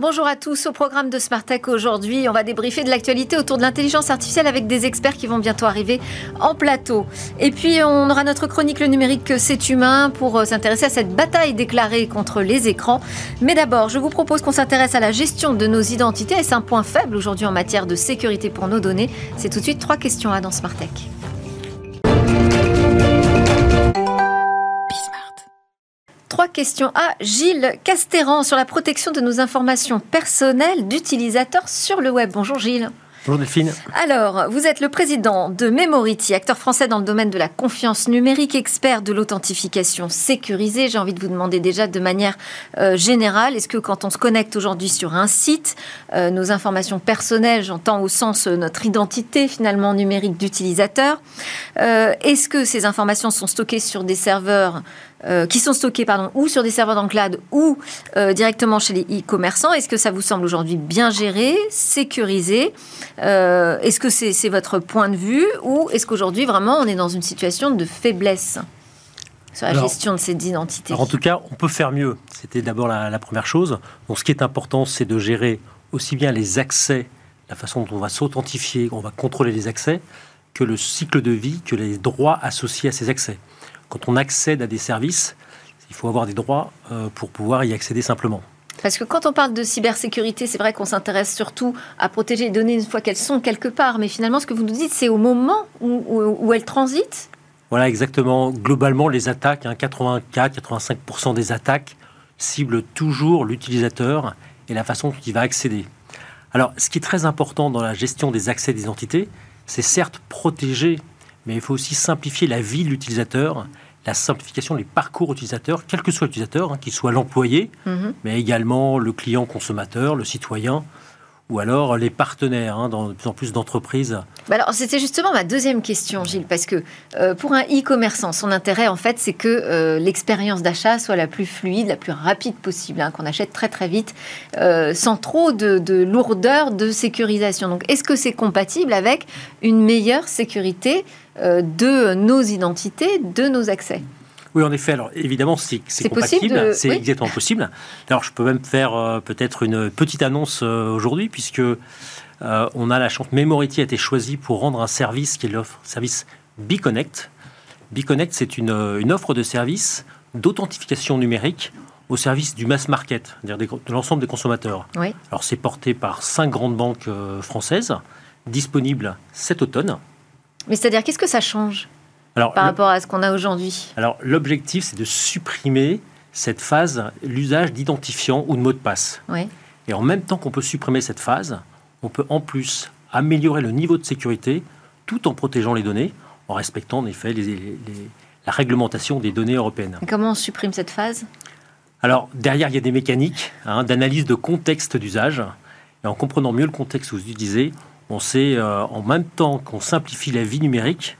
Bonjour à tous. Au programme de Smart Tech aujourd'hui, on va débriefer de l'actualité autour de l'intelligence artificielle avec des experts qui vont bientôt arriver en plateau. Et puis, on aura notre chronique Le numérique, c'est humain, pour euh, s'intéresser à cette bataille déclarée contre les écrans. Mais d'abord, je vous propose qu'on s'intéresse à la gestion de nos identités. Et c'est un point faible aujourd'hui en matière de sécurité pour nos données? C'est tout de suite trois questions à dans Smart Tech. Trois questions à Gilles Castéran sur la protection de nos informations personnelles d'utilisateurs sur le web. Bonjour Gilles. Bonjour Delphine. Alors, vous êtes le président de Memority, acteur français dans le domaine de la confiance numérique, expert de l'authentification sécurisée. J'ai envie de vous demander déjà de manière euh, générale, est-ce que quand on se connecte aujourd'hui sur un site, euh, nos informations personnelles, j'entends au sens euh, notre identité finalement numérique d'utilisateur, est-ce que ces informations sont stockées sur des serveurs euh, qui sont stockés pardon, ou sur des serveurs cloud ou euh, directement chez les e-commerçants. Est-ce que ça vous semble aujourd'hui bien géré, sécurisé euh, Est-ce que c'est votre point de vue ou est-ce qu'aujourd'hui vraiment on est dans une situation de faiblesse sur la gestion de ces identités? En tout cas, on peut faire mieux. C'était d'abord la, première chose. Donc, ce qui est important, c'est de gérer aussi bien les accès, la façon dont on va s'authentifier, on va contrôler les accès, que le cycle de vie, que les droits associés à ces accès quand on accède à des services, il faut avoir des droits euh, pour pouvoir y accéder simplement. Parce que quand on parle de cybersécurité, c'est vrai qu'on s'intéresse surtout à protéger les données une fois qu'elles sont quelque part. Mais finalement, ce que vous nous dites, c'est au moment où, elles transitent Voilà, exactement. Globalement, les attaques, 84-85% des attaques ciblent toujours l'utilisateur et la façon dont il va accéder. Alors, ce qui est très important dans la gestion des accès d'identité, c'est certes protéger mais il faut aussi simplifier la vie de l'utilisateur, la simplification des parcours utilisateurs, quel que soit l'utilisateur, hein, qu'il soit l'employé, mhm. mais également le client consommateur, le citoyen, ou alors les partenaires hein, dans de plus en plus d'entreprises bah Alors c'était justement ma deuxième question, Gilles, parce que euh, pour un e-commerçant, son intérêt en fait, c'est que euh, l'expérience d'achat soit la plus fluide, la plus rapide possible, hein, qu'on achète très très vite, euh, sans trop de, de, lourdeur de sécurisation. Donc est-ce que c'est compatible avec une meilleure sécurité de nos identités, de nos accès? Oui, en effet. Alors, évidemment, c'est compatible. C'est exactement possible. Alors, je peux même faire euh, peut-être une petite annonce euh, aujourd'hui, puisque euh, on a la chance. Memority a été choisi pour rendre un service qui est l'offre service BeConnect. BeConnect, c'est une, une, offre de service d'authentification numérique au service du mass market, c'est-à-dire de l'ensemble des consommateurs. Oui. Alors, c'est porté par cinq grandes banques françaises, disponible cet automne. Mais c'est-à-dire, qu'est-ce que ça change? Par rapport à ce qu'on a aujourd'hui Alors, l'objectif, c'est de supprimer cette phase, l'usage d'identifiants ou de mots de passe. Et en même temps qu'on peut supprimer cette phase, on peut en plus améliorer le niveau de sécurité tout en protégeant les données, en respectant en effet la réglementation des données européennes. Et comment on supprime cette phase? Alors, derrière, il y a des mécaniques hein, d'analyse de contexte d'usage. Et en comprenant mieux le contexte que vous utilisez, on sait, euh, en même temps qu'on simplifie la vie numérique,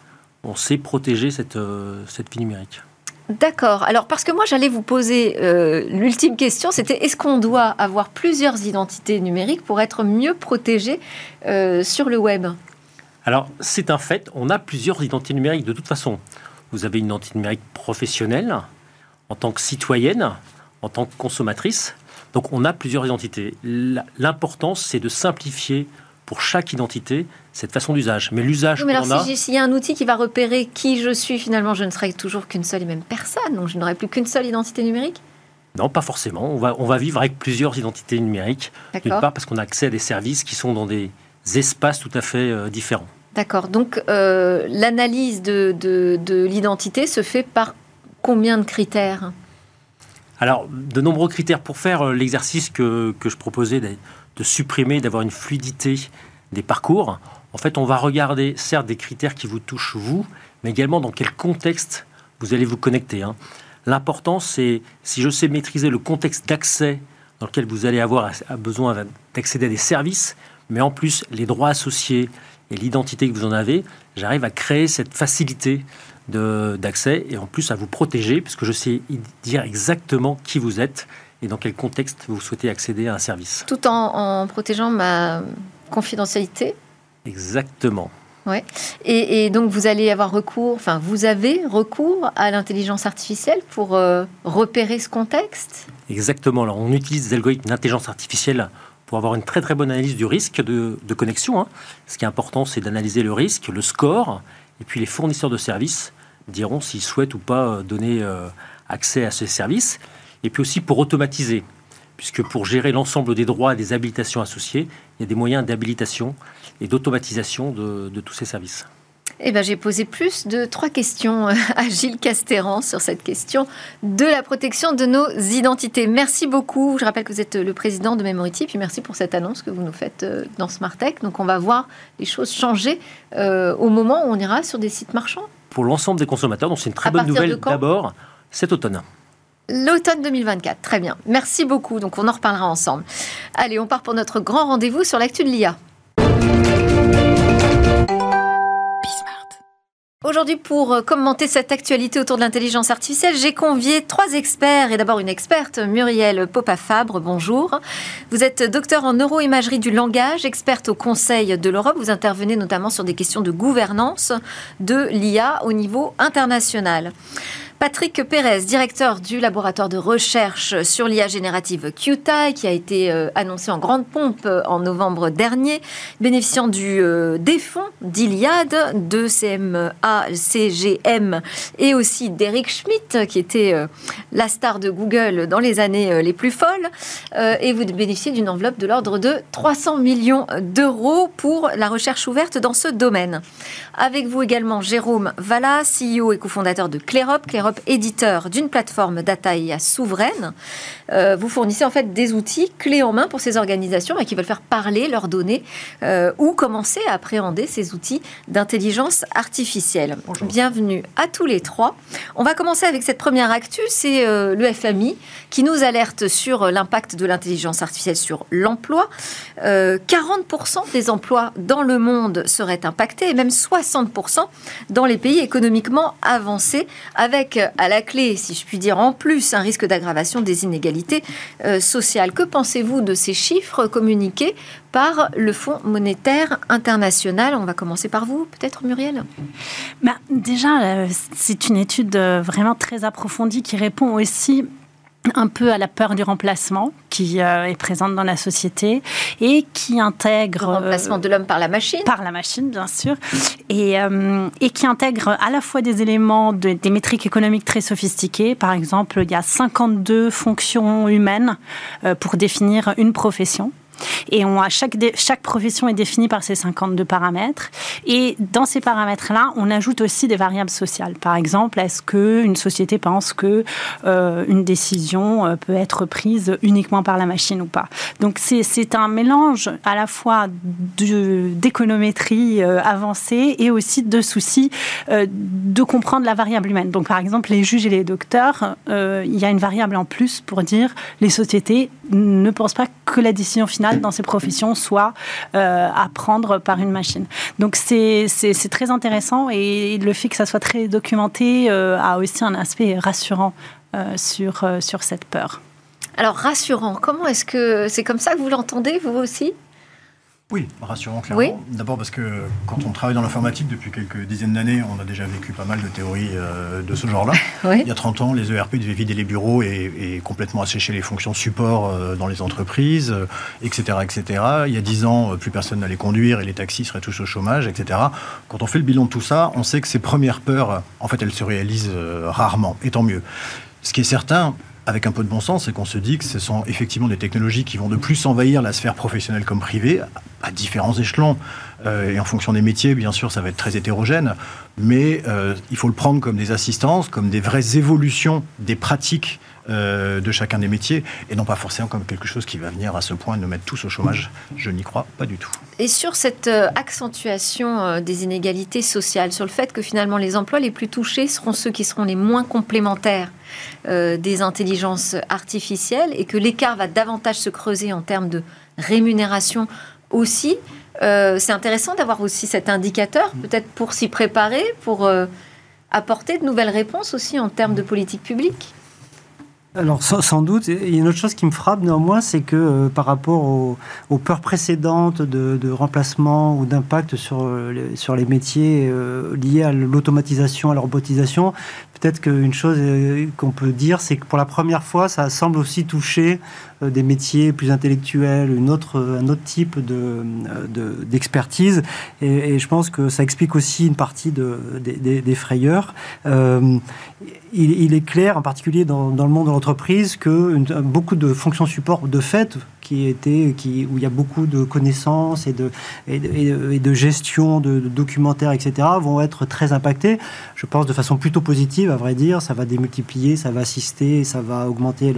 on sait protéger cette, euh, cette vie numérique. D'accord. Alors, parce que moi, j'allais vous poser euh, l'ultime question, c'était est-ce qu'on doit avoir plusieurs identités numériques pour être mieux protégé euh, sur le web? Alors, c'est un fait, on a plusieurs identités numériques de toute façon. Vous avez une identité numérique professionnelle, en tant que citoyenne, en tant que consommatrice. Donc, on a plusieurs identités. L'important, c'est de simplifier pour chaque identité cette façon d'usage. Mais l'usage mais alors, s'il y a un outil qui va repérer qui je suis, finalement, je ne serai toujours qu'une seule et même personne. Donc, je n'aurai plus qu'une seule identité numérique? Non, pas forcément. On va, on va vivre avec plusieurs identités numériques. D'une part, parce qu'on a accès à des services qui sont dans des espaces tout à fait euh, différents. D'accord. Donc, euh, l'analyse de, de, l'identité se fait par combien de critères? Alors, de nombreux critères pour faire euh, l'exercice que, que, je proposais de supprimer, d'avoir une fluidité des parcours. En fait, on va regarder, certes, des critères qui vous touchent vous, mais également dans quel contexte vous allez vous connecter. Hein. L'important, c'est si je sais maîtriser le contexte d'accès dans lequel vous allez avoir besoin d'accéder à des services, mais en plus les droits associés et l'identité que vous en avez, j'arrive à créer cette facilité d'accès et en plus à vous protéger, puisque je sais dire exactement qui vous êtes et dans quel contexte vous souhaitez accéder à un service. Tout en, protégeant ma confidentialité Exactement. Ouais. Et, donc vous allez avoir recours, enfin vous avez recours à l'intelligence artificielle pour euh, repérer ce contexte Exactement. Alors, on utilise des algorithmes d'intelligence artificielle pour avoir une très très bonne analyse du risque de, connexion. Hein. Ce qui est important, c'est d'analyser le risque, le score, et puis les fournisseurs de services diront s'ils souhaitent ou pas euh, donner euh, accès à ces services. Et puis aussi pour automatiser, puisque pour gérer l'ensemble des droits et des habilitations associées, il y a des moyens d'habilitation et d'automatisation de tous ces services. Eh ben, j'ai posé plus de trois questions euh, à Gilles Castéran sur cette question de la protection de nos identités. Merci beaucoup. Je rappelle que vous êtes le président de Memority, puis merci pour cette annonce que vous nous faites euh, dans Smartech. Donc, on va voir les choses changer euh, au moment où on ira sur des sites marchands. Pour l'ensemble des consommateurs, donc c'est une très bonne nouvelle d'abord cet automne. L'automne 2024, très bien. Merci beaucoup. Donc, on en reparlera ensemble. Allez, on part pour notre grand rendez-vous sur l'actu de l'IA. Aujourd'hui, pour euh, commenter cette actualité autour de l'intelligence artificielle, j'ai convié trois experts et d'abord une experte, Muriel Popa-Fabre. Bonjour. Vous êtes docteur en neuroimagerie du langage, experte au Conseil de l'Europe. Vous intervenez notamment sur des questions de gouvernance de l'IA au niveau international. Patrick Pérez, directeur du laboratoire de recherche sur l'IA générative QTI, qui a été euh, annoncé en grande pompe euh, en novembre dernier, bénéficiant du euh, des fonds d'Iliade, de CMA, CGM et aussi d'Eric Schmidt, qui était la star de Google dans les années les plus folles. et vous bénéficiez d'une enveloppe de l'ordre de 300 millions d'euros pour la recherche ouverte dans ce domaine. Avec vous également Jérôme Valla, CEO et cofondateur de Clérop. Clérop éditeur d'une plateforme data IA souveraine, euh, vous fournissez en fait des outils clés en main pour ces organisations et qui veulent faire parler leurs données euh, ou commencer à appréhender ces outils d'intelligence artificielle. Bienvenue à tous les trois. On va commencer avec cette première actu, c'est euh, le FMI qui nous alerte sur l'impact de l'intelligence artificielle sur l'emploi. 40% des emplois dans le monde seraient impactés et même 60% dans les pays économiquement avancés avec à la clé, si je puis dire, en plus un risque d'aggravation des inégalités euh, sociales. Que pensez-vous de ces chiffres communiqués par le Fonds monétaire international? On va commencer par vous, peut-être Muriel? Bah, Déjà, euh, c'est une étude euh, vraiment très approfondie qui répond aussi un peu à la peur du remplacement qui euh, est présente dans la société et qui intègre... Le remplacement de l'homme par la machine Par la machine, bien sûr. Et, euh, et qui intègre à la fois des éléments, des métriques économiques très sophistiquées. Par exemple, il y a 52 fonctions humaines euh, pour définir une profession. Et on a chaque, chaque profession est définie par ces 52 paramètres. Et dans ces paramètres-là, on ajoute aussi des variables sociales. Par exemple, est-ce qu'une société pense que euh, une décision euh, peut être prise uniquement par la machine ou pas? Donc c'est un mélange à la fois d'économétrie euh, avancée et aussi de soucis de comprendre la variable humaine. Donc par exemple, les juges et les docteurs, il y a une variable en plus pour dire les sociétés ne pensent pas que la décision finale dans ces professions soit euh, à prendre par une machine. Donc c'est très intéressant et le fait que ça soit très documenté euh, a aussi un aspect rassurant euh, sur, sur cette peur. Alors rassurant, comment est-ce que c'est comme ça que vous l'entendez vous aussi? Oui, rassurant clairement. D'abord parce que quand on travaille dans l'informatique depuis quelques dizaines d'années, on a déjà vécu pas mal de théories euh, de ce genre-là. Il y a 30 ans, les ERP devaient vider les bureaux et, complètement assécher les fonctions support euh, dans les entreprises, etc., euh, etc. Il y a 10 ans, plus personne n'allait conduire et les taxis seraient tous au chômage, etc. Quand on fait le bilan de tout ça, on sait que ces premières peurs, en fait, elles se réalisent rarement, et tant mieux. Ce qui est certain, avec un peu de bon sens, c'est qu'on se dit que ce sont effectivement des technologies qui vont de plus envahir la sphère professionnelle comme privée, à différents échelons. Euh, et en fonction des métiers, bien sûr, ça va être très hétérogène. Mais euh, il faut le prendre comme des assistances, comme des vraies évolutions des pratiques euh, de chacun des métiers, et non pas forcément comme quelque chose qui va venir à ce point nous mettre tous au chômage. Je n'y crois pas du tout. Et sur cette accentuation des inégalités sociales, sur le fait que finalement les emplois les plus touchés seront ceux qui seront les moins complémentaires des intelligences artificielles, et que l'écart va davantage se creuser en termes de rémunération aussi, euh, c'est intéressant d'avoir aussi cet indicateur, peut-être pour s'y préparer, pour euh, apporter de nouvelles réponses aussi en termes de politique publique. Alors sans, doute, il y a une autre chose qui me frappe néanmoins, c'est que euh, par rapport aux, peurs précédentes de, remplacement ou d'impact sur, euh, sur les métiers euh, liés à l'automatisation, à la robotisation, peut-être qu'une chose qu'on peut dire, c'est que pour la première fois, ça semble aussi toucher des métiers plus intellectuels, une autre, un autre type de, d'expertise. et, je pense que ça explique aussi une partie de, des, frayeurs. Il, est clair, en particulier dans, dans le monde de l'entreprise, que beaucoup de fonctions support de fait qui était, qui, où il y a beaucoup de connaissances et de, et de, gestion de, documentaires, etc., vont être très impactés. Je pense de façon plutôt positive, à vrai dire. Ça va démultiplier, ça va assister, ça va augmenter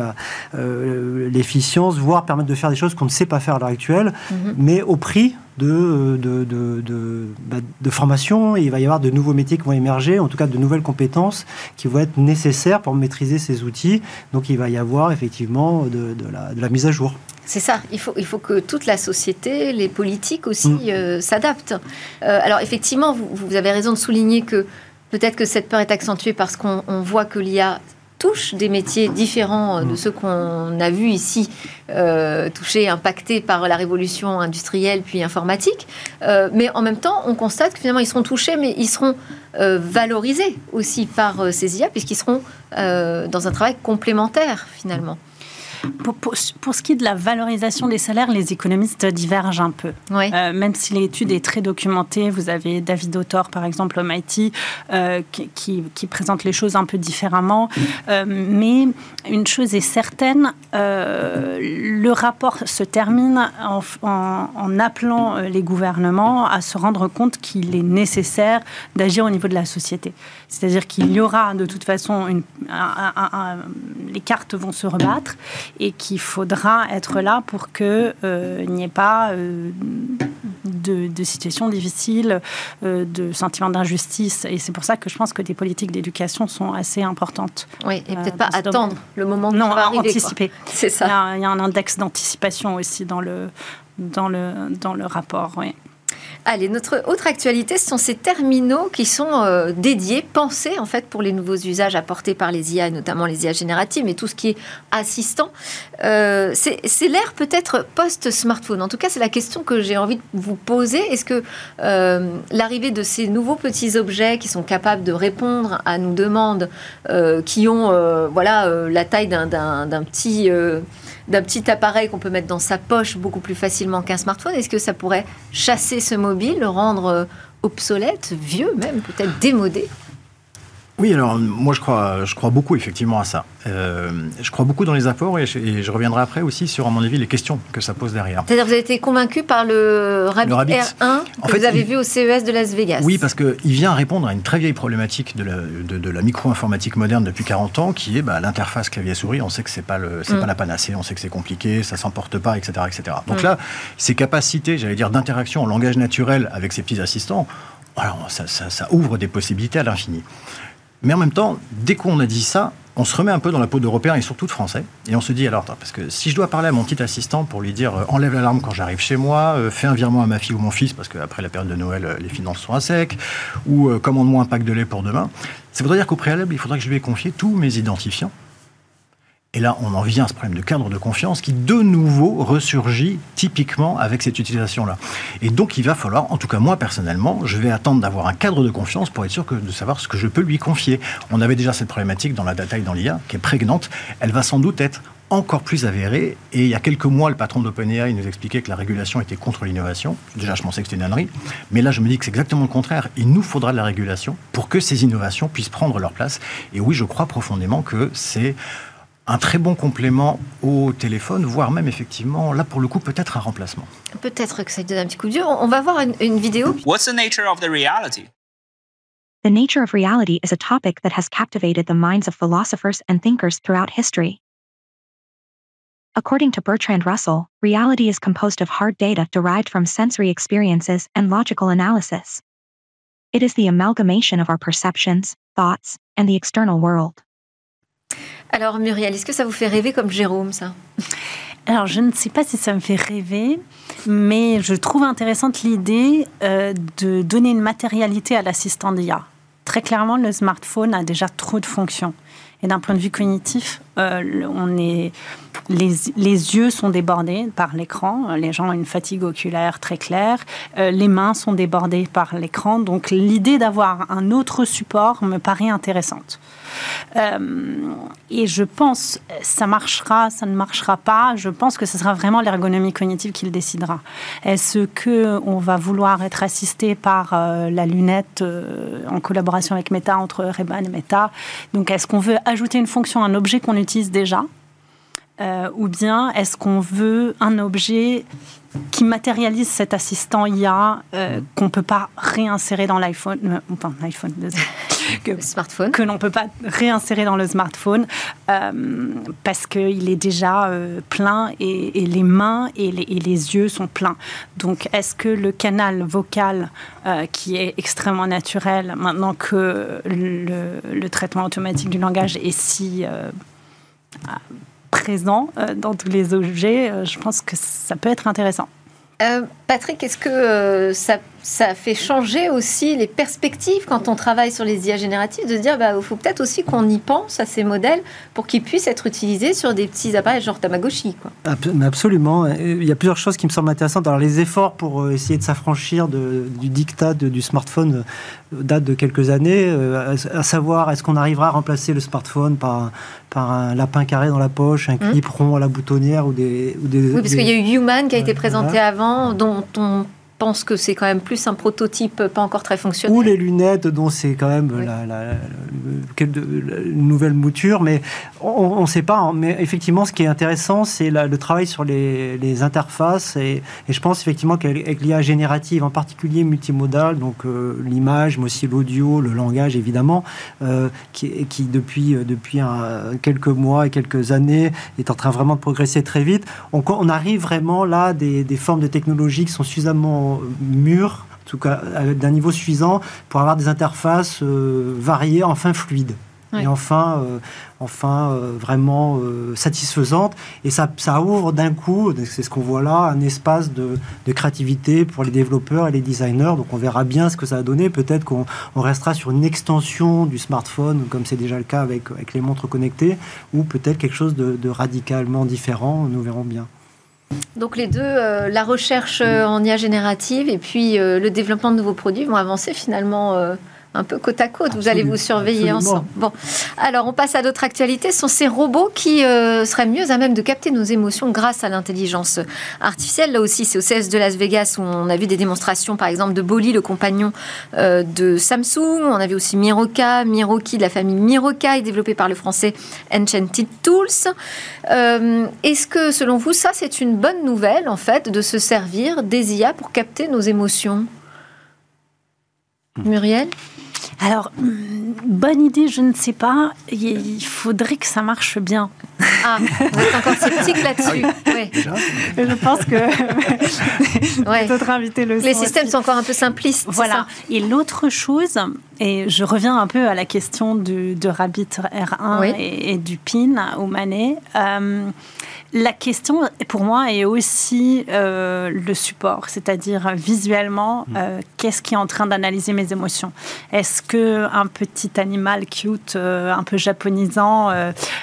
euh, l'efficience, voire permettre de faire des choses qu'on ne sait pas faire à l'heure actuelle, mm-hmm. mais au prix de, de, de, de, bah, de, formation. il va y avoir de nouveaux métiers qui vont émerger, en tout cas de nouvelles compétences qui vont être nécessaires pour maîtriser ces outils. Donc il va y avoir effectivement de, la, la mise à jour. C'est ça, il faut, il faut que toute la société, les politiques aussi, mm. euh, s'adaptent. Euh, alors effectivement, vous, vous, avez raison de souligner que peut-être que cette peur est accentuée parce qu'on voit que l'IA touche des métiers différents euh, de mm. ceux qu'on a vus ici, touchés, impactés par la révolution industrielle puis informatique. mais en même temps, on constate que finalement, ils seront touchés, mais ils seront valorisés aussi par ces IA, puisqu'ils seront dans un travail complémentaire finalement. Pour, ce qui est de la valorisation des salaires, les économistes divergent un peu. Euh, même si l'étude est très documentée, vous avez David Autor, par exemple, au MIT, euh, qui, présente les choses un peu différemment. Euh, mais une chose est certaine, le rapport se termine en, appelant les gouvernements à se rendre compte qu'il est nécessaire d'agir au niveau de la société. C'est-à-dire qu'il y aura de toute façon, une, les cartes vont se rebattre et qu'il faudra être là pour qu'il euh, n'y ait pas euh, de, de, situations difficiles, euh, de sentiments d'injustice. Et c'est pour ça que je pense que des politiques d'éducation sont assez importantes. Oui, et peut-être pas attendre le moment non, va arriver. anticiper. C'est ça. Il y, a, il y, a, un index d'anticipation aussi dans le, dans le, dans le rapport. Oui. Allez, notre autre actualité, ce sont ces terminaux qui sont euh, dédiés, pensés en fait pour les nouveaux usages apportés par les IA, notamment les IA génératives, mais tout ce qui est assistant. Euh, c'est l'ère peut-être post-smartphone. En tout cas, c'est la question que j'ai envie de vous poser. Est-ce que euh, l'arrivée de ces nouveaux petits objets qui sont capables de répondre à nos demandes, qui ont voilà la taille d'un petit d'un petit appareil qu'on peut mettre dans sa poche beaucoup plus facilement qu'un smartphone, est-ce que ça pourrait chasser ce mobile, le rendre euh, obsolète, vieux même, peut-être démodé? Oui, alors moi je crois, je crois beaucoup effectivement à ça. Euh, je crois beaucoup dans les apports et je, reviendrai après aussi sur, à mon avis, les questions que ça pose derrière. C'est-à-dire vous avez été convaincu par le Rabbit, R1 que vous avez vu au CES de Las Vegas Oui, parce qu'il vient répondre à une très vieille problématique de la, de, la micro-informatique moderne depuis 40 ans, qui est bah, l'interface clavier-souris. On sait que c'est pas, le, mm. pas la panacée, on sait que c'est compliqué, ça s'emporte pas, etc. etc. Donc mm. là, ces capacités, j'allais dire, d'interaction en langage naturel avec ces petits assistants, alors, ça, ça ouvre des possibilités à l'infini. Mais en même temps, dès qu'on a dit ça, on se remet un peu dans la peau d'Européens et surtout de Français. Et on se dit, alors, parce que si je dois parler à mon petit assistant pour lui dire euh, enlève l'alarme quand j'arrive chez moi, euh, fais un virement à ma fille ou mon fils, parce qu'après la période de Noël, euh, les finances sont à sec, ou commande-moi un pack de lait pour demain, ça voudrait dire qu'au préalable, il faudrait que je lui ai confié tous mes identifiants et là, on en vient à ce problème de cadre de confiance qui, de nouveau, ressurgit typiquement avec cette utilisation-là. Et donc, il va falloir, en tout cas moi personnellement, je vais attendre d'avoir un cadre de confiance pour être sûr de savoir ce que je peux lui confier. On avait déjà cette problématique dans la data et dans l'IA, qui est prégnante. Elle va sans doute être encore plus avérée. Et il y a quelques mois, le patron d'OpenAI nous expliquait que la régulation était contre l'innovation. Déjà, je pensais que c'était une ânerie. Mais là, je me dis que c'est exactement le contraire. Il nous faudra de la régulation pour que ces innovations puissent prendre leur place. Et oui, je crois profondément que c'est un très bon complément au téléphone, voire même effectivement, là pour le coup, peut-être un remplacement. Peut-être que ça donne un petit coup de vieux. On va voir une, une vidéo. What's the nature of the reality? The nature of reality is a topic that has captivated the minds of philosophers and thinkers throughout history. According to Bertrand Russell, reality is composed of hard data derived from sensory experiences and logical analysis. It is the amalgamation of our perceptions, thoughts, and the external world. Alors Muriel, est-ce que ça vous fait rêver comme Jérôme, ça? Alors, je ne sais pas si ça me fait rêver, mais je trouve intéressante l'idée euh, de donner une matérialité à l'assistant d'IA. Très clairement, le smartphone a déjà trop de fonctions. Et d'un point de vue cognitif, on est, les, les, yeux sont débordés par l'écran. Les gens ont une fatigue oculaire très claire. les mains sont débordées par l'écran. Donc l'idée d'avoir un autre support me paraît intéressante. Euh, et je pense, ça marchera, ça ne marchera pas. Je pense que ce sera vraiment l'ergonomie cognitive qui le décidera. Est-ce que on va vouloir être assisté par euh, la lunette euh, en collaboration avec Meta entre Ray-Ban et Meta? Donc, est-ce qu'on veut ajouter une fonction à un objet qu'on utilise déjà? Ou bien est-ce qu'on veut un objet qui matérialise cet assistant IA qu'on ne peut pas réinsérer dans l'iPhone, euh, enfin l'iPhone, que, le smartphone, que l'on ne peut pas réinsérer dans le smartphone euh, parce qu'il est déjà plein et, les mains et les, et les, yeux sont pleins. Donc est-ce que le canal vocal qui est extrêmement naturel maintenant que le, le, traitement automatique du langage est si présent euh, dans tous les objets, euh, je pense que ça peut être intéressant. Euh, Patrick, est-ce que ça ça fait changer aussi les perspectives quand on travaille sur les IA génératives, de se dire bah, il faut peut-être aussi qu'on y pense à ces modèles pour qu'ils puissent être utilisés sur des petits appareils genre Tamagotchi. Quoi. Absolument. Il y a plusieurs choses qui me semblent intéressantes. Alors, les efforts pour euh, essayer de s'affranchir du dictat du smartphone euh, datent de quelques années, euh, à savoir est-ce qu'on arrivera à remplacer le smartphone par, par un lapin carré dans la poche, un clip mmh. rond à la boutonnière ou des... Ou des oui, parce qu'il y a eu Human qui a été présenté avant, dont on pense que c'est quand même plus un prototype pas encore très fonctionnel. Ou les lunettes dont c'est quand même la, nouvelle mouture, mais on ne sait pas. Hein. Mais effectivement, ce qui est intéressant, c'est le travail sur les, interfaces. Et, je pense effectivement qu'avec l'IA générative, en particulier multimodale, donc euh, l'image, mais aussi l'audio, le langage évidemment, euh, qui, qui, depuis, euh, quelques mois et quelques années est en train vraiment de progresser très vite, on, on arrive vraiment là des, des formes de technologies qui sont suffisamment mûr, en tout cas d'un niveau suffisant, pour avoir des interfaces euh, variées, enfin fluides. Et enfin, euh, enfin euh, vraiment satisfaisantes. Et ça, ça ouvre d'un coup, c'est ce qu'on voit là, un espace de, créativité pour les développeurs et les designers. Donc on verra bien ce que ça a donné. Peut-être qu'on restera sur une extension du smartphone, comme c'est déjà le cas avec, avec les montres connectées, ou peut-être quelque chose de radicalement différent. Nous verrons bien. Donc les deux, euh, la recherche euh, en IA générative et puis euh, le développement de nouveaux produits vont avancer finalement un peu côte à côte. vous allez vous surveiller ensemble. Bon, alors on passe à d'autres actualités. Ce sont ces robots qui euh, seraient mieux à même de capter nos émotions grâce à l'intelligence artificielle. Là aussi, c'est au CES de Las Vegas où on a vu des démonstrations, par exemple, de Bolly, le compagnon euh, de Samsung. On avait aussi Miroka, Miroki de la famille Miroka, développé par le français Enchanted Tools. Euh, est-ce que, selon vous, ça, c'est une bonne nouvelle, en fait, de se servir des IA pour capter nos émotions? Muriel? Alors, hmm, bonne idée, je ne sais pas. Il faudrait que ça marche bien. Ah, vous êtes encore sceptique là-dessus. Ah oui. Je pense que ouais. d'autres invités le Les systèmes sont encore un peu simplistes. Voilà. Et l'autre chose, et je reviens un peu à la question du, de Rabbit R1 et, du PIN au Manet. Euh, la question, pour moi, est aussi euh, le support, c'est-à-dire visuellement, mm. euh, qu'est-ce qui est en train d'analyser mes émotions? Est-ce que un petit animal cute, euh, un peu japonisant,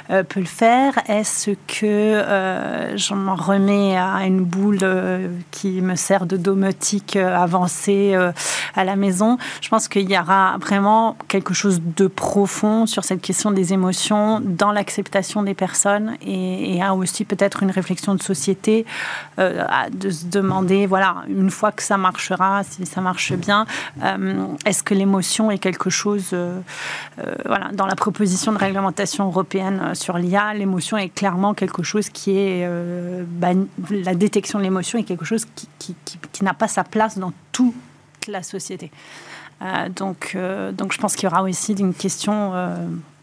peut le faire? Est-ce que je m'en remets à une boule qui me sert de domotique avancée à la maison? Je pense qu'il y aura vraiment quelque chose de profond sur cette question des émotions dans l'acceptation des personnes et, et aussi peut peut-être une réflexion de société, euh, de se demander, voilà, une fois que ça marchera, si ça marche bien, euh, est-ce que l'émotion est quelque chose, euh, voilà, dans la proposition de réglementation européenne sur l'IA, l'émotion est clairement quelque chose qui est, la détection de l'émotion est quelque chose qui, qui, qui n'a pas sa place dans toute la société. donc, donc je pense qu'il y aura aussi une question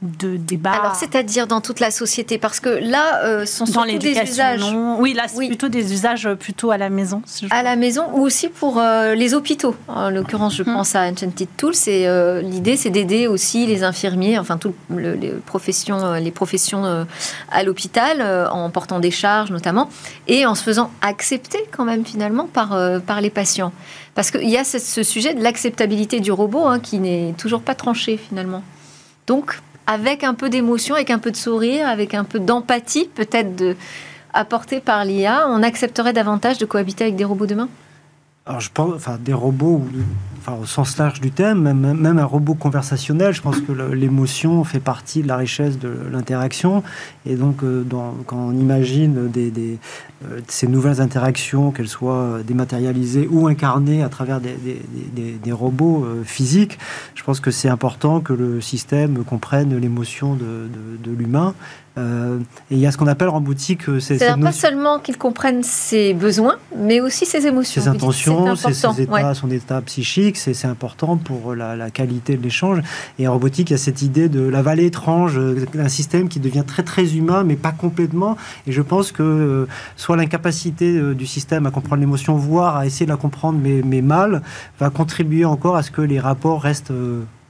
de débat. Alors, c'est-à-dire dans toute la société, parce que là, euh, sont surtout des usages. Oui, là, c'est plutôt des usages euh, plutôt à la maison. à la maison ou aussi pour euh, les hôpitaux. En l'occurrence, je hum. pense à Enchanted Tools. Et l'idée, c'est d'aider aussi les infirmiers, enfin toutes les professions, les professions à l'hôpital, en portant des charges notamment, et en se faisant accepter quand même finalement par par les patients. Parce qu'il y a ce, sujet de l'acceptabilité du robot hein, qui n'est toujours pas tranché finalement. Donc, avec un peu d'émotion, avec un peu de sourire, avec un peu d'empathie, peut-être apportée par l'IA, on accepterait davantage de cohabiter avec des robots demain? Alors je pense, enfin des robots, enfin, au sens large du thème, même, même un robot conversationnel, je pense que l'émotion fait partie de la richesse de l'interaction. Et donc, euh, quand on imagine des, euh, ces nouvelles interactions, qu'elles soient dématérialisées ou incarnées à travers des, des, robots euh, physiques, je pense que c'est important que le système comprenne l'émotion de, de l'humain euh, et il y a ce qu'on appelle en boutique. Euh, c'est pas seulement qu'ils comprennent ses besoins, mais aussi ses émotions. Ses intentions, ses, états, son état psychique, c'est important pour la, qualité de l'échange. Et en robotique, il y a cette idée de la vallée étrange, euh, d'un système qui devient très très humain, mais pas complètement. Et je pense que soit l'incapacité du système à comprendre l'émotion, voire à essayer de la comprendre, mais, mais mal, va contribuer encore à ce que les rapports restent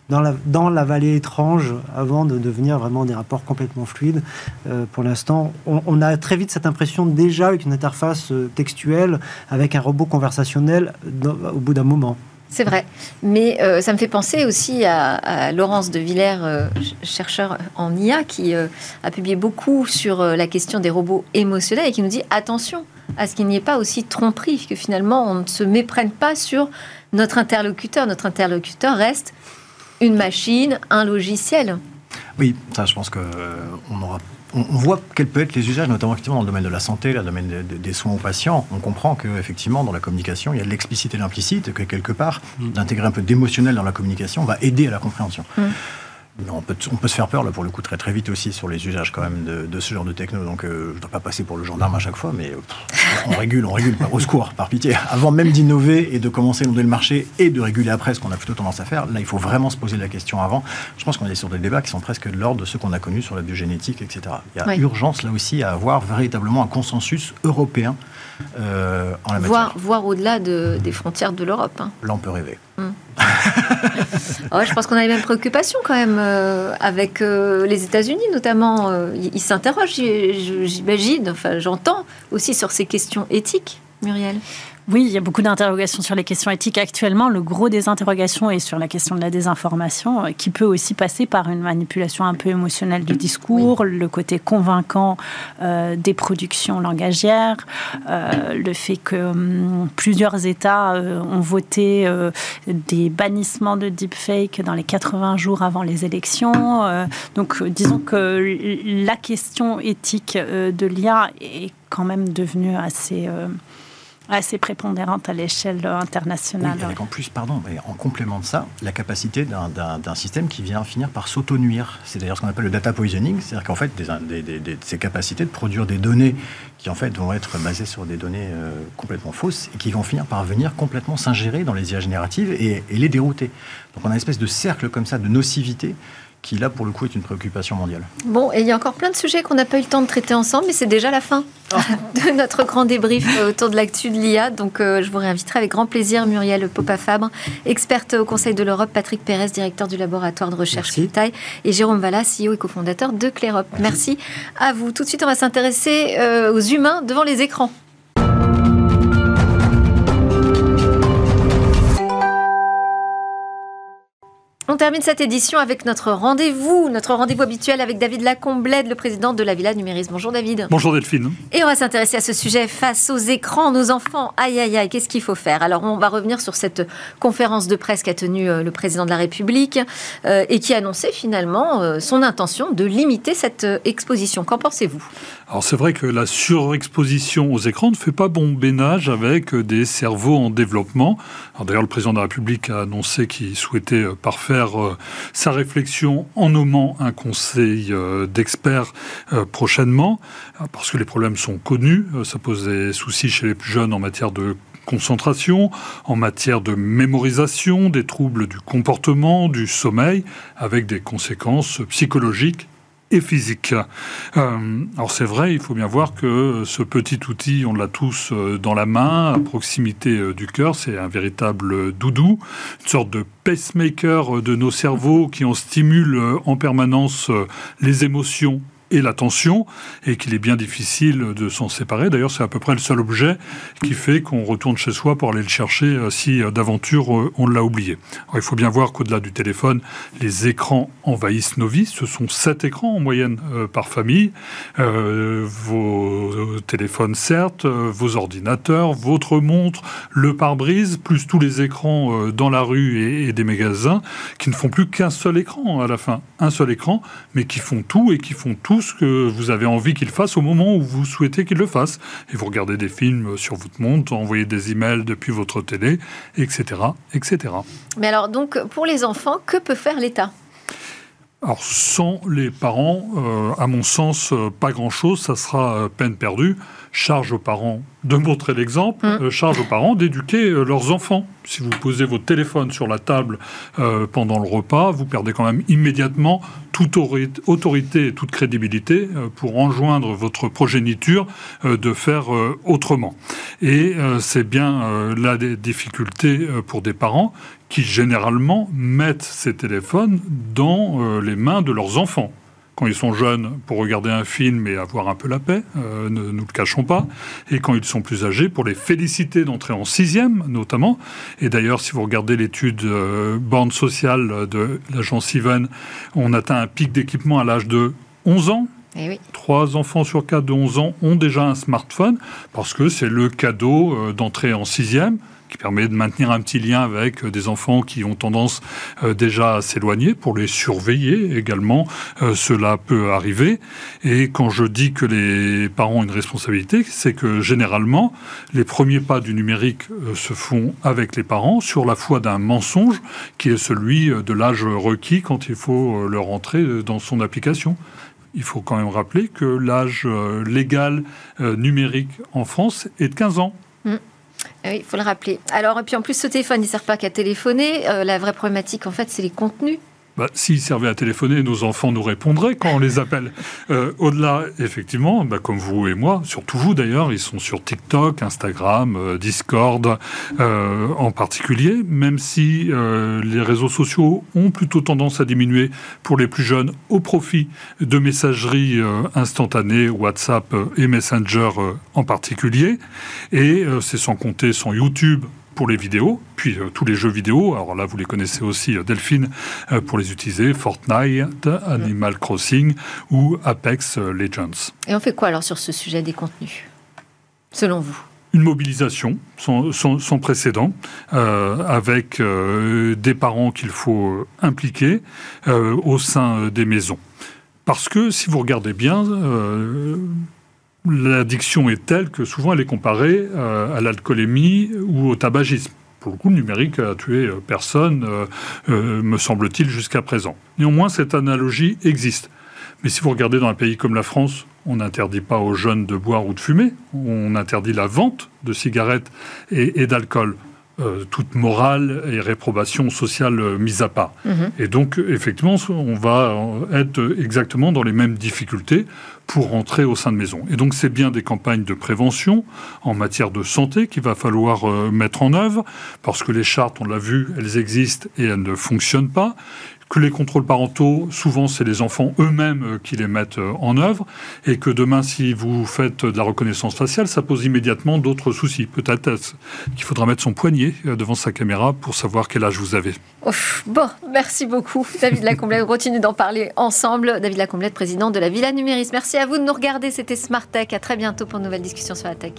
dans la, vallée étrange avant de devenir vraiment des rapports complètement fluides. Euh, pour l'instant, on, a très vite cette impression déjà avec une interface euh, textuelle, avec un robot conversationnel au bout d'un moment. C'est vrai. Mais euh, ça me fait penser aussi à, Laurence de Villers, chercheur en IA, qui a publié beaucoup sur la question des robots émotionnels et qui nous dit attention à ce qu'il n'y ait pas aussi tromperie, que finalement on ne se méprenne pas sur notre interlocuteur. Notre interlocuteur reste une machine, un logiciel. Oui, ça, je pense qu'on euh, aura on, voit quels peuvent être les usages, notamment effectivement dans le domaine de la santé, dans le domaine des soins aux patients. On comprend qu'effectivement, dans la communication, il y a de l'explicite et l'implicite, que quelque part, mm. d'intégrer un peu d'émotionnel dans la communication va aider à la compréhension. Mm on peut, on peut se faire peur, là, pour le coup, très très vite aussi sur les usages quand même de, ce genre de techno. Donc, euh, je ne dois pas passer pour le gendarme à chaque fois, mais on régule, on régule, au secours, par pitié. Avant même d'innover et de commencer à inonder le marché et de réguler après, ce qu'on a plutôt tendance à faire, là, il faut vraiment se poser la question avant. Je pense qu'on est sur des débats qui sont presque de l'ordre de ceux qu'on a connus sur la biogénétique, etc. Il y a urgence, là aussi, à avoir véritablement un consensus européen euh, en la matière. Voir, au-delà de, des frontières de l'Europe. Hein. Là, on peut rêver. Hum. je pense qu'on a les mêmes préoccupations quand même euh, avec euh, les États-Unis notamment. ils s'interrogent, j'imagine, enfin j'entends aussi sur ces questions éthiques, Muriel. Oui, il y a beaucoup d'interrogations sur les questions éthiques actuellement. Le gros des interrogations est sur la question de la désinformation, euh, qui peut aussi passer par une manipulation un peu émotionnelle du discours, le côté convaincant euh, des productions langagières, euh, le fait que hum, plusieurs États ont voté des bannissements de deepfake dans les 80 jours avant les élections. donc, disons que la question éthique de l'IA est quand même devenue assez assez prépondérante à l'échelle internationale. En plus, pardon, mais en complément de ça, la capacité d'un système qui vient finir par s'auto-nuire. C'est d'ailleurs ce qu'on appelle le data poisoning, c'est-à-dire qu'en fait, ces capacités de produire des données qui en fait vont être basées sur des données euh, complètement fausses et qui vont finir par venir complètement s'ingérer dans les IA génératives et, et les dérouter. Donc on a une espèce de cercle comme ça de nocivité qui là pour le coup est une préoccupation mondiale. Bon, et il y a encore plein de sujets qu'on n'a pas eu le temps de traiter ensemble, mais c'est déjà la fin ah. de notre grand débrief euh, autour de l'actu de l'IA. Donc euh, je vous réinviterai avec grand plaisir Muriel Popa-Fabre, experte au Conseil de l'Europe, Patrick Pérez, directeur du laboratoire de recherche Clitaille, et Jérôme Vallas, CEO et cofondateur de Clérop. Merci. à vous. Tout de suite, on va s'intéresser euh, aux humains devant les écrans. On termine cette édition avec notre rendez-vous, notre rendez-vous habituel avec David Lacomblède, le président de la Villa Numéris. Bonjour David. Bonjour Delphine. Et on va s'intéresser à ce sujet face aux écrans, nos enfants. Aïe aïe aïe, qu'est-ce qu'il faut faire? Alors on va revenir sur cette conférence de presse qu'a tenue euh, le président de la République euh, et qui a annoncé finalement euh, son intention de limiter cette exposition. Qu'en pensez-vous? Alors c'est vrai que la surexposition aux écrans ne fait pas bon bénage avec des cerveaux en développement. D'ailleurs le président de la République a annoncé qu'il souhaitait parfaire euh, sa réflexion en nommant un conseil euh, d'experts euh, prochainement, parce que les problèmes sont connus. ça pose des soucis chez les plus jeunes en matière de concentration, en matière de mémorisation, des troubles du comportement, du sommeil, avec des conséquences psychologiques et physique. Euh, alors c'est vrai, il faut bien voir que ce petit outil, on l'a tous euh, dans la main, à proximité euh, du cœur, c'est un véritable doudou, une sorte de pacemaker de nos cerveaux qui en stimule en permanence les émotions et l'attention, et qu'il est bien difficile de s'en séparer. D'ailleurs, c'est à peu près le seul objet qui fait qu'on retourne chez soi pour aller le chercher euh, si euh, d'aventure euh, on l'a oublié. il faut bien voir qu'au-delà du téléphone, les écrans envahissent nos vies. Ce sont sept écrans en moyenne par famille. vos téléphones, certes, vos ordinateurs, votre montre, le pare-brise, plus tous les écrans dans la rue et des magasins qui ne font plus qu'un seul écran à la fin. Un seul écran, mais qui font tout et qui font tout ce que vous avez envie qu'ils fassent au moment où vous souhaitez qu'ils le fassent. Et vous regardez des films sur votre montre, envoyez des emails depuis votre télé, etc., etc. Mais alors, donc, pour les enfants, que peut faire l'État? Alors, sans les parents, euh, à mon sens, euh, pas grand-chose, ça sera euh, peine perdue charge aux parents de montrer l'exemple, mm. euh, charge aux parents d'éduquer leurs enfants. Si vous posez votre téléphone sur la table pendant le repas, vous perdez quand même immédiatement toute autorité et toute crédibilité pour enjoindre votre progéniture de faire autrement. Et c'est bien la difficulté pour des parents qui généralement mettent ces téléphones dans les mains de leurs enfants quand ils sont jeunes pour regarder un film et avoir un peu la paix, euh, ne nous le cachons pas, et quand ils sont plus âgés pour les féliciter d'entrer en sixième notamment. Et d'ailleurs, si vous regardez l'étude euh, borne sociale de l'agence Even, on atteint un pic d'équipement à l'âge de 11 ans. Eh Trois enfants sur quatre de 11 ans ont déjà un smartphone parce que c'est le cadeau euh, d'entrer en sixième qui permet de maintenir un petit lien avec euh, des enfants qui ont tendance euh, déjà à s'éloigner pour les surveiller également. Euh, cela peut arriver. Et quand je dis que les parents ont une responsabilité, c'est que généralement, les premiers pas du numérique se font avec les parents sur la foi d'un mensonge qui est celui de l'âge requis quand il faut le rentrer dans son application il faut quand même rappeler que l'âge légal numérique en France est de 15 ans. Ah oui, il faut le rappeler. Alors, et puis en plus, ce téléphone, il ne sert pas qu'à téléphoner. Euh, la vraie problématique, en fait, c'est les contenus. Bah, S'ils servaient à téléphoner, nos enfants nous répondraient quand on les appelle. Euh, au-delà, effectivement, bah, comme vous et moi, surtout vous d'ailleurs, ils sont sur TikTok, Instagram, euh, Discord euh, en particulier, même si les réseaux sociaux ont plutôt tendance à diminuer pour les plus jeunes au profit de messagerie instantanée, WhatsApp et Messenger en particulier. Et c'est sans compter son YouTube pour les vidéos, puis euh, tous les jeux vidéo. Alors là, vous les connaissez aussi, euh, Delphine, euh, pour les utiliser, Fortnite, Animal Crossing ou Apex Legends. Et on fait quoi alors sur ce sujet des contenus, selon vous? Une mobilisation sans, précédent, avec des parents qu'il faut impliquer au sein des maisons. Parce que si vous regardez bien, l'addiction est telle que souvent elle est comparée euh, à l'alcoolémie ou au tabagisme. Pour le coup, le numérique a tué euh, personne, euh, me semble-t-il, jusqu'à présent. Néanmoins, cette analogie existe. Mais si vous regardez dans un pays comme la France, on n'interdit pas aux jeunes de boire ou de fumer, on interdit la vente de cigarettes et d'alcool. Euh, toute morale et réprobation sociale euh, mise à part. Mhm. Et donc, effectivement, on va être exactement dans les mêmes difficultés pour rentrer au sein de maison. Et donc, c'est bien des campagnes de prévention en matière de santé qu'il va falloir euh, mettre en œuvre, parce que les chartes, on l'a vu, elles existent et elles ne fonctionnent pas que les contrôles parentaux, souvent, c'est les enfants eux-mêmes euh, qui les mettent euh, en œuvre, et que demain, si vous faites de la reconnaissance faciale, ça pose immédiatement d'autres soucis. Peut-être qu'il faudra mettre son poignet euh, devant sa caméra pour savoir quel âge vous avez. bon, merci beaucoup, David Lacomblette. On continue d'en parler ensemble. David Lacomblette, président de la Villa Numéris. Merci à vous de nous regarder. C'était Smart Tech. À très bientôt pour une nouvelle discussion sur la tech.